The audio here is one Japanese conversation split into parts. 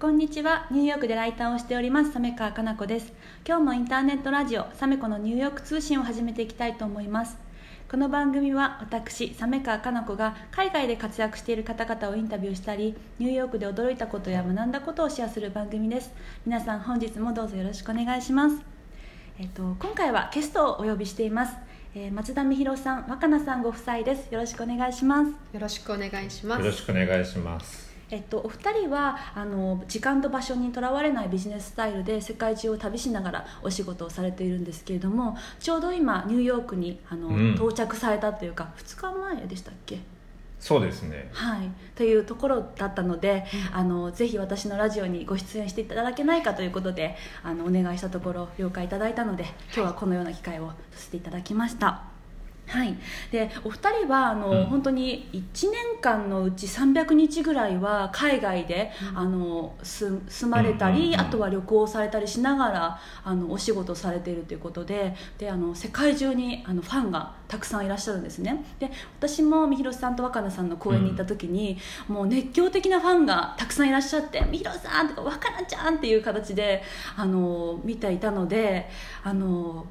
こんにちはニューヨークでライターをしておりますサメ川かな子です今日もインターネットラジオサメコのニューヨーク通信を始めていきたいと思いますこの番組は私サメ川かな子が海外で活躍している方々をインタビューしたりニューヨークで驚いたことや学んだことをシェアする番組です皆さん本日もどうぞよろしくお願いしますえっと今回はゲストをお呼びしていますえー、松田美弘さん、若菜さんご夫妻です。よろしくお願いします。よろしくお願いします。よろしくお願いします。えっと、お二人はあの時間と場所にとらわれないビジネススタイルで世界中を旅しながらお仕事をされているんですけれどもちょうど今ニューヨークにあの、うん、到着されたというか2日前でしたっけ？そうですね。はい。というところだったので、うん、あのぜひ私のラジオにご出演していただけないかということであのお願いしたところ了解いただいたので今日はこのような機会をさせていただきました。はい、でお二人はあの、うん、本当に1年間のうち300日ぐらいは海外で、うん、あの住まれたり、うんあとは旅行されたりしながらあのお仕事されているということでであの世界中にあのファンがたくさんいらっしゃるんですね。で私もみひろさんと若菜さんの公演に行った時に、もう熱狂的なファンがたくさんいらっしゃって「みひろさん」とか「若菜ちゃん」っていう形であの見ていたのであの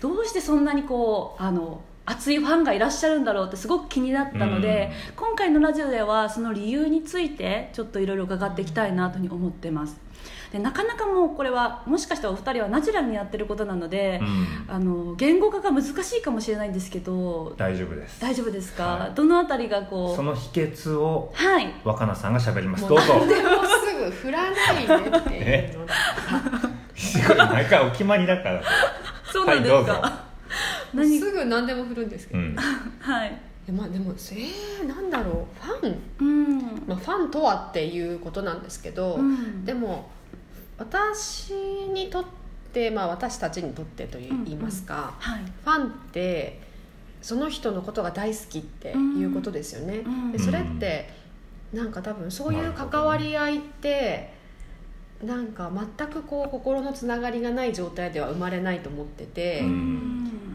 どうしてそんなにこうあの熱いファンがいらっしゃるんだろうってすごく気になったので、うん、今回のラジオではその理由についてちょっといろいろ伺っていきたいなというふうに思ってます。でなかなかもうこれはもしかしたらお二人はナチュラルにやってることなので、うん、あの言語化が難しいかもしれないんですけど大丈夫です。大丈夫ですか、はい、どのあたりがこうその秘訣を、はい、若菜さんがしゃべります。どうぞ。でもすぐ振らないでっていうの すごい毎回お決まりだから。そうなんですか、はいすぐ何でも振るんですけど、うん、はい。まあでもえー、なんだろう。ファン、うん。まあ、ファンとはっていうことなんですけど、うん、でも私にとって、まあ、私たちにとってといいますか、うん。うん。はい、ファンってその人のことが大好きっていうことですよね、うん、でそれってなんか多分そういう関わり合いってなんか全くこう心のつながりがない状態では生まれないと思ってて。うん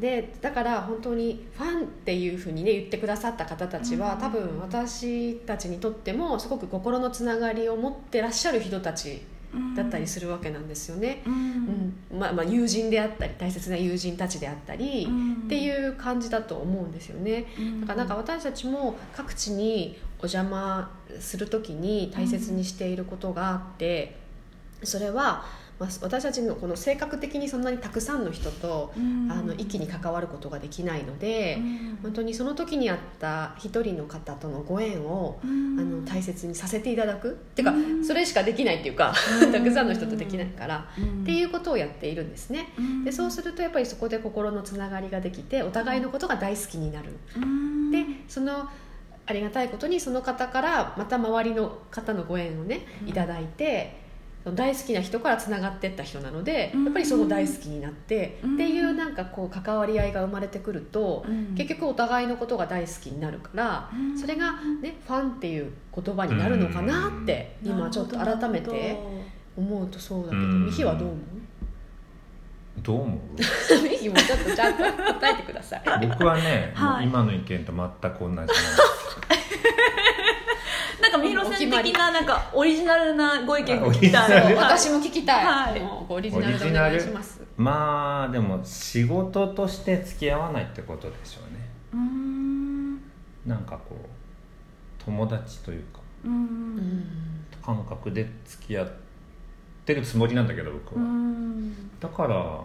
でだから本当にファンっていうふうにね言ってくださった方たちは、多分私たちにとってもすごく心のつながりを持ってらっしゃる人たちだったりするわけなんですよね、うん、うん、まあ、まあ友人であったり大切な友人たちであったり、うん、っていう感じだと思うんですよね、うん、だからなんか私たちも各地にお邪魔する時に大切にしていることがあってそれはまあ、私たちのこの性格的にそんなにたくさんの人と、うん、あの一気に関わることができないので、うん、本当にその時にあった一人の方とのご縁を、うん、あの大切にさせていただく。っていうか、それしかできないっていうか、たくさんの人とできないから、っていうことをやっているんですね。でそうするとやっぱりそこで心のつながりができてお互いのことが大好きになる。でそのありがたいことにその方からまた周りの方のご縁をねいただいて。大好きな人からつながっていった人なので、やっぱりその大好きになって、っていうなんかこう関わり合いが生まれてくると、結局お互いのことが大好きになるから、それが、ね、ファンっていう言葉になるのかなって今ちょっと改めて思うとそうだけどミヒはどう思う？どう思う？ミヒもちょっとちゃんと答えてください。僕はね、はい、今の意見と全く同じなんです なんか三浦さん的ななんかオリジナルなご意見聞きたい。私も聞きたい、はい、オリジナルでお願いします。まあでも仕事として付き合わないってことでしょうね。うん。なんかこう友達というか。うん。感覚で付き合ってるつもりなんだけど僕は。だから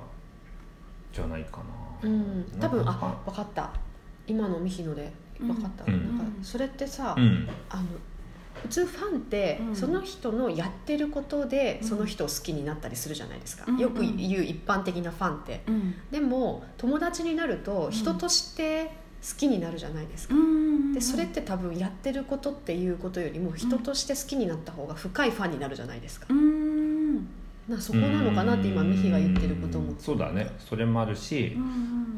じゃないかな。うん。多分あ分かった。今のミヒノで分かった、うん、なんかそれってさ、うん、あの普通ファンってその人のやってることでその人を好きになったりするじゃないですか、うん、よく言う一般的なファンって、うん、でも友達になると人として好きになるじゃないですか、うん、でそれって多分やってることっていうことよりも人として好きになった方が深いファンになるじゃないですか、なそこなのかなって今ミヒが言ってることも。そうだね。それもあるし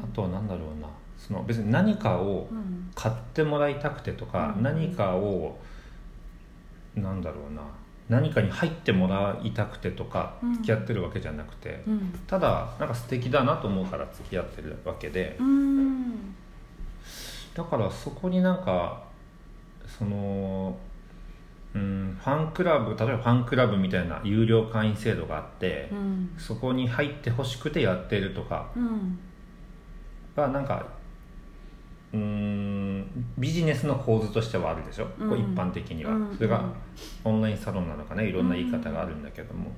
あとは何だろうな。その別に何かを買ってもらいたくてとか、何かをなんだろうな。何かに入ってもらいたくてとか付き合ってるわけじゃなくて、うん、ただなんか素敵だなと思うから付き合ってるわけで、うん、だからそこになんかその、うん、ファンクラブ例えばファンクラブみたいな有料会員制度があって、うん、そこに入ってほしくてやってるとかがなんかうんビジネスの構図としてはあるでしょ、うん、こう一般的には、うん、それがオンラインサロンなのかねいろんな言い方があるんだけども、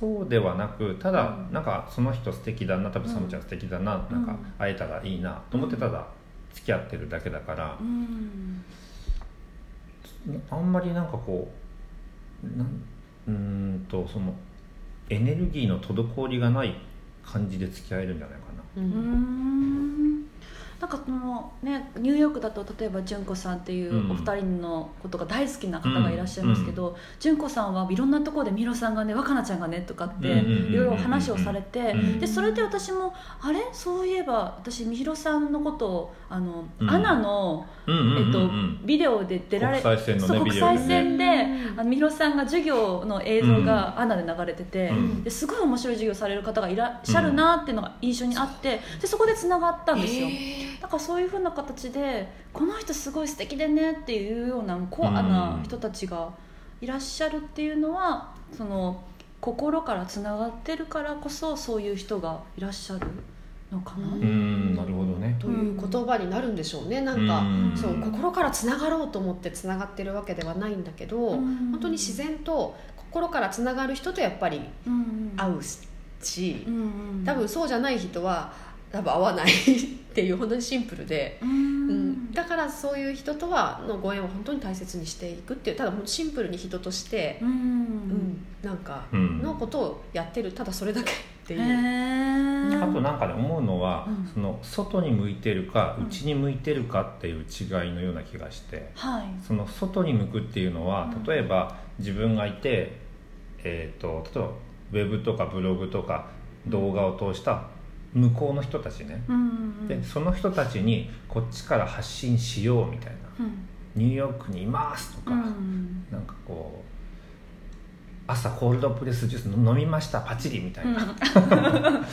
そうではなくただなんかその人素敵だな多分サムちゃん素敵だな、なんか会えたらいいなと思ってただ付き合ってるだけだから、あんまりなんかこうなんうんとそのエネルギーの滞りがない感じで付き合えるんじゃないかな。うんなんかこのねニューヨークだと例えば純子さんっていうお二人のことが大好きな方がいらっしゃいますけど、純子さんはいろんなところでミロさんがね若菜ちゃんがねとかっていろいろ話をされて、でそれで私もあれ？そういえば私みひろさんのことをあの、アナの、えっと、ビデオで出られ国際線の、ね、国際線で、あのみひろさんが授業の映像がアナで流れてて、ですごい面白い授業される方がいらっしゃるなっていうのが印象にあってでそこでつながったんですよ。だからそういうふうな形でこの人すごい素敵でねっていうようなコアな人たちがいらっしゃるっていうのはその心からつながってるからこそそういう人がいらっしゃるのかな。うん。なるほどね。という言葉になるんでしょうね。なんかそう心からつながろうと思ってつながってるわけではないんだけど本当に自然と心からつながる人とやっぱり会うし多分そうじゃない人は多分合わないっていう本当にシンプルで、うん、だからそういう人とはのご縁を本当に大切にしていくっていうただシンプルに人として、うん、うん、なんかのことをやってるただそれだけっていう。あとなんかね思うのは、うん、その外に向いてるか内に向いてるかっていう違いのような気がして、はい、その外に向くっていうのは例えば自分がいて、えーと、と例えばウェブとかブログとか動画を通した向こうの人たちね、うんうんうん、でその人たちにこっちから発信しようみたいな、うん、ニューヨークにいますとか、うんうん、なんかこう朝コールドプレスジュース飲みましたパチリみたいな、うん、っ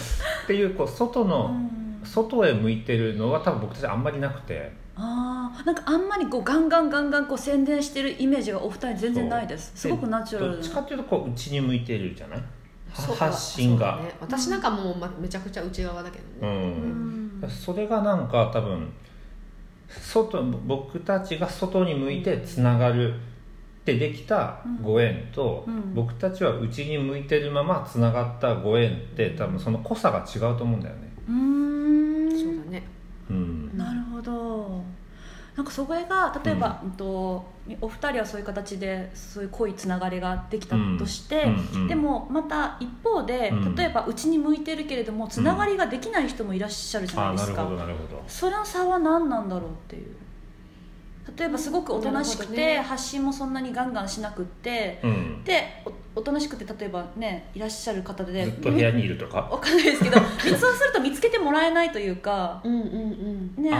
ていうこう外の、うん、外へ向いてるのは多分僕たちあんまりなくて。あなんかあんまりこうガンガンガンガンこう宣伝してるイメージがお二人全然ないです。すごくナチュラルどっちかっていうとこう内に向いてるじゃない？発信が、ね、私なんかもうめちゃくちゃ内側だけどね、うん、それがなんか多分外僕たちが外に向いてつながるってできたご縁と、うん、僕たちは内に向いてるままつながったご縁って多分その濃さが違うと思うんだよね。うん。そうだね、うん、なるほどなんかそれが例えば、うん、とお二人はそういう形でそういう濃いつながりができたとして、うん、でもまた一方で、例えばうちに向いてるけれどもつながりができない人もいらっしゃるじゃないですか、その差は何なんだろうっていう例えばすごくおとなしくて、ね、発信もそんなにガンガンしなくって、うん、でおとなしくて例えばねいらっしゃる方でずっと部屋にいるとか？わかんないですけど 密をすると見つけてもらえないというかうんうんうんね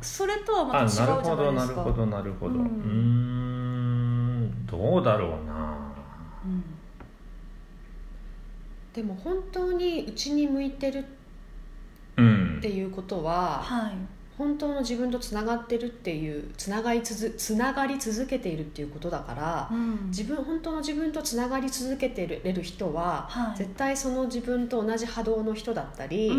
それとはまた違うじゃないですか。なるほどなるほどなるほど。うん。どうだろうな、うん、でも本当にうちに向いてるっていうことは、うん、はい本当の自分とつながってるっていうつながりつづつながり続けているっていうことだから、うん、自分本当の自分とつながり続けてれる人は、はい、絶対その自分と同じ波動の人だったり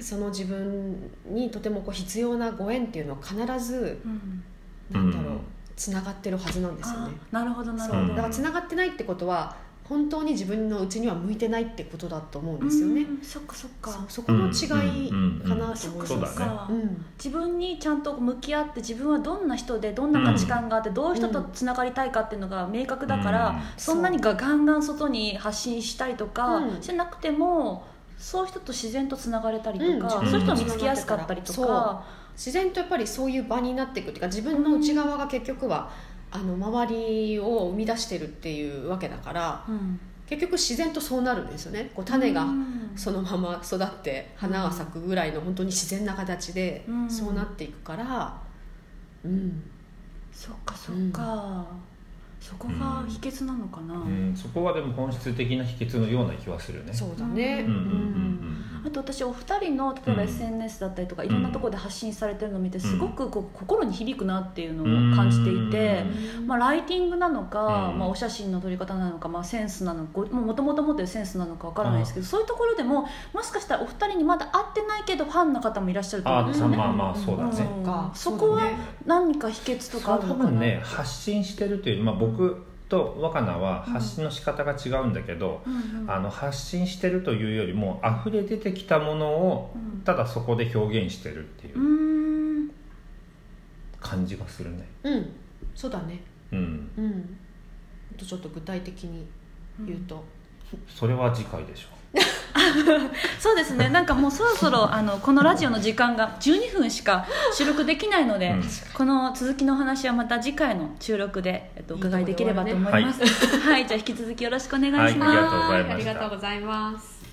その自分にとてもこう必要なご縁っていうのは必ず、うん、なんだろうつながってるはずなんですよね。なるほどなるほど。だからつながってないってことは本当に自分のうちには向いてないってことだと思うんですよね。そっかそっか。そこの違いかなと思います、自分にちゃんと向き合って自分はどんな人でどんな価値観があってどういう人とつながりたいかっていうのが明確だから、そんなにがガンガン外に発信したりとかしなくても、そういう人と自然とつながれたりとか、そういう人を見つけやすかったりとか。自然とやっぱりそういう場になっていくっていうか自分の内側が結局は、あの周りを生み出してるっていうわけだから、うん、結局自然とそうなるんですよね。こう種がそのまま育って花が咲くぐらいの本当に自然な形でそうなっていくからうん、そっかそっか、そこが秘訣なのかな、うん、そこはでも本質的な秘訣のような気はするね。そうだねあと私お二人の例えば SNS だったりとか、いろんなところで発信されてるのを見てすごくこう心に響くなっていうのを感じていて、まあ、ライティングなのか、まあ、お写真の撮り方なのか、まあ、センスなのかもともと持ってるセンスなのかわからないですけどそういうところでももしかしたらお二人にまだ会ってないけどファンの方もいらっしゃると思うんですよね。まあまあそうだね、そこは何か秘訣とかあるのかな、ね、発信してるという、まあ、僕と若菜は発信の仕方が違うんだけど、うん。うん、あの発信してるというよりも溢れ出てきたものをただそこで表現してるっていう感じがするね。うん。そうだね。うん。うん。とちょっと具体的に言うと、うん、それは次回でしょう そうですね。なんかもうそろそろあのこのラジオの時間が12分しか収録できないので、うん、この続きの話はまた次回の収録で、えっと、お伺いできればと思います、ね、はい、はい、じゃあ引き続きよろしくお願いします、はい、ありがとうございます